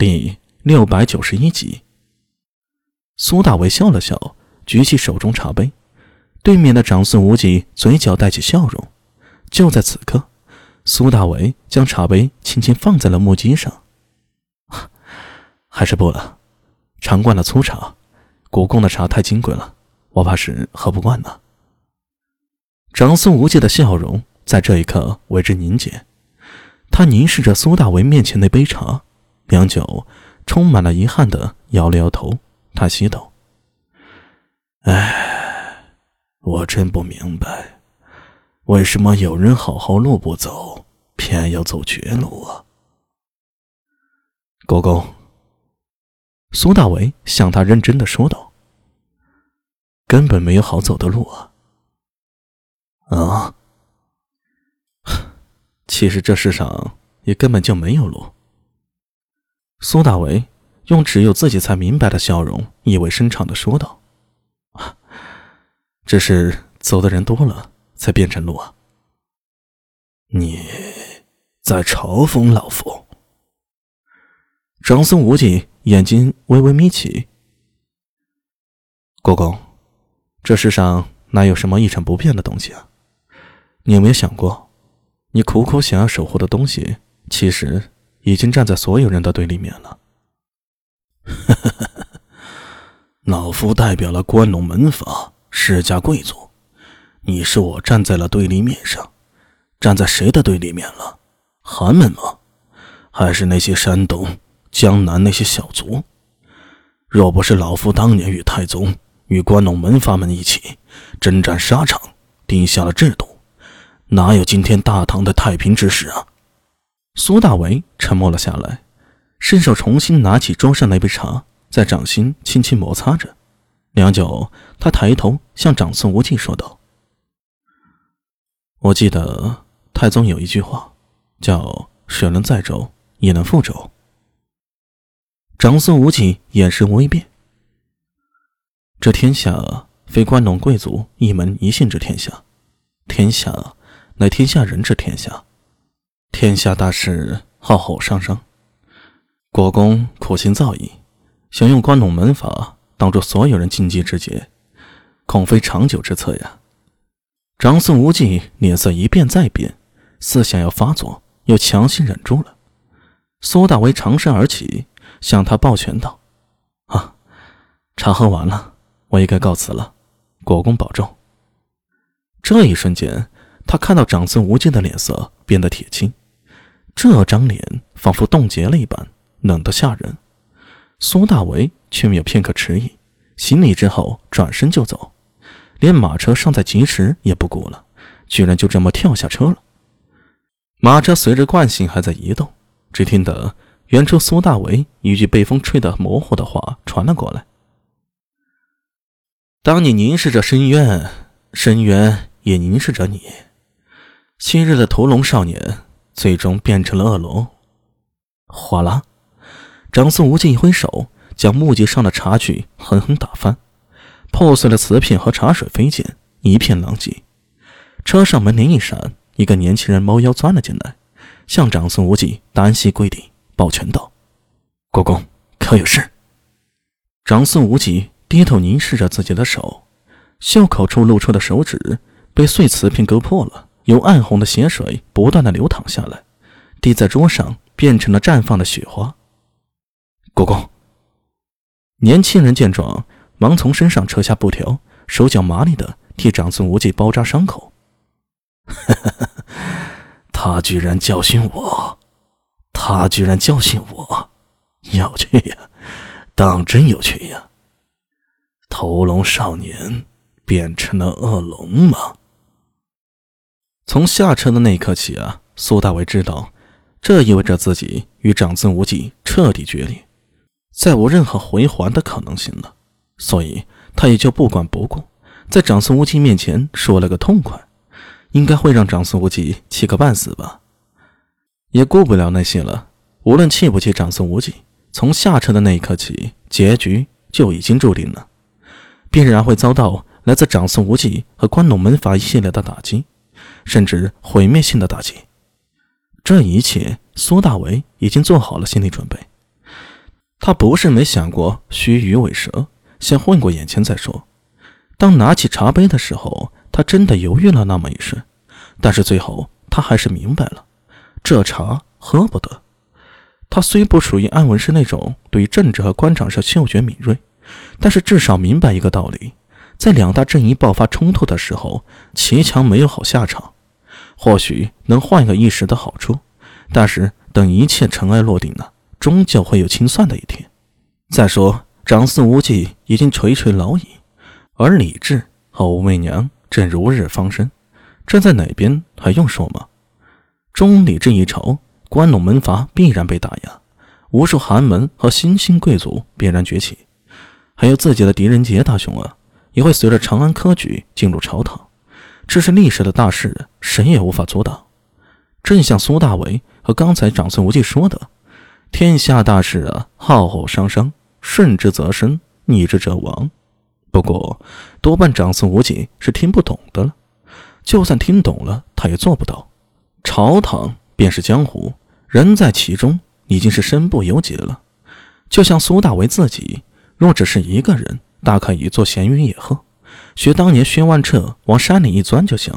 第六百九十一集，苏大为笑了笑，举起手中茶杯。对面的长孙无忌嘴角带起笑容。就在此刻，苏大为将茶杯轻轻放在了木屐上。还是不了，常惯了粗茶，国公的茶太金贵了，我怕是喝不惯呢。长孙无忌的笑容在这一刻为之凝结，他凝视着苏大为面前那杯茶。良久，充满了遗憾的摇了摇头，他息道：“哎，我真不明白，为什么有人好好路不走，偏要走绝路啊？”国公，苏大为向他认真的说道：“根本没有好走的路啊！啊，其实这世上也根本就没有路。”苏大为用只有自己才明白的笑容，意味深长的说道：“只是走的人多了，才变成路啊。”你在嘲讽老夫？长孙无忌眼睛微微眯起。国公，这世上哪有什么一成不变的东西啊？你有没有想过，你苦苦想要守护的东西，其实……已经站在所有人的对立面了。老夫代表了关陇门阀世家贵族，你是我站在了对立面上，站在谁的对立面了？寒门吗？还是那些山东、江南那些小族？若不是老夫当年与太宗、与关陇门阀们一起征战沙场，定下了制度，哪有今天大唐的太平之时啊？苏大为沉默了下来，伸手重新拿起桌上那杯茶，在掌心轻轻摩擦着。良久，他抬头向长孙无忌说道：“我记得太宗有一句话，叫‘水能载舟，也能覆舟’。”长孙无忌眼神微变：“这天下非关陇贵族一门一姓之天下，天下乃天下人之天下。”天下大事浩浩汤汤，国公苦心造诣，想用关陇门法挡住所有人进击之劫，恐非长久之策呀！长孙无忌脸色一变再变，似想要发作，又强行忍住了。苏大为长身而起，向他抱拳道：“啊，茶喝完了，我也该告辞了。国公保重。”这一瞬间，他看到长孙无忌的脸色变得铁青。这张脸仿佛冻结了一般，冷得吓人。苏大为却没有片刻迟疑，行礼之后转身就走，连马车尚在疾驰也不顾了，居然就这么跳下车了。马车随着惯性还在移动，只听得远处苏大为一句被风吹得模糊的话传了过来：“当你凝视着深渊，深渊也凝视着你。昔日的屠龙少年。”最终变成了恶龙。哗啦，长孙无忌一挥手，将木屐上的茶具狠狠打翻，破碎的瓷片和茶水飞溅，一片狼藉。车上门铃一闪，一个年轻人猫腰钻了进来，向长孙无忌单膝跪地，抱拳道：“国公可有事？”长孙无忌低头凝视着自己的手，袖口处露出的手指被碎瓷片割破了。有暗红的血水不断的流淌下来，滴在桌上，变成了绽放的雪花。国公，年轻人见状，忙从身上扯下布条，手脚麻利的替长孙无忌包扎伤口。他居然教训我，他居然教训我，有趣呀，当真有趣呀！屠龙少年变成了恶龙吗？从下车的那一刻起啊，苏大伟知道，这意味着自己与长孙无忌彻底决裂，再无任何回还的可能性了。所以他也就不管不顾，在长孙无忌面前说了个痛快，应该会让长孙无忌气个半死吧。也顾不了那些了，无论气不气长孙无忌，从下车的那一刻起，结局就已经注定了，必然会遭到来自长孙无忌和关陇门阀一系列的打击。甚至毁灭性的打击，这一切苏大为已经做好了心理准备。他不是没想过须臾尾蛇，先混过眼前再说。当拿起茶杯的时候，他真的犹豫了那么一瞬，但是最后他还是明白了，这茶喝不得。他虽不属于安文氏那种对政治和官场上嗅觉敏锐，但是至少明白一个道理：在两大阵营爆发冲突的时候，齐强没有好下场。或许能换个一时的好处，但是等一切尘埃落定了。终究会有清算的一天。再说，长孙无忌已经垂垂老矣，而李治和武媚娘正如日方升，站在哪边还用说吗？中李这一朝，关陇门阀必然被打压，无数寒门和新兴贵族必然崛起，还有自己的狄仁杰大兄啊，也会随着长安科举进入朝堂。这是历史的大势，谁也无法阻挡。正像苏大为和刚才长孙无忌说的。天下大事啊，浩浩汤汤，顺之则生，逆之则亡。不过，多半长孙无忌是听不懂的了。就算听懂了，他也做不到。朝堂便是江湖，人在其中已经是身不由己了。就像苏大为自己，若只是一个人，大可以做闲云野鹤，学当年薛万彻往山里一钻就行。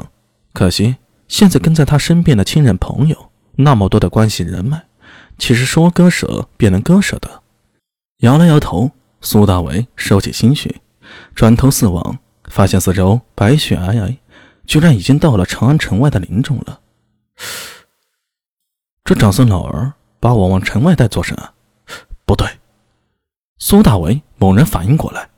可惜，现在跟在他身边的亲人朋友，那么多的关系人脉。岂是说割舍便能割舍的，摇了摇头，苏大为收起心绪，转头四望，发现四周白雪皑皑，居然已经到了长安城外的林中了。这长孙老儿把我往城外带做甚？不对！苏大为猛然反应过来，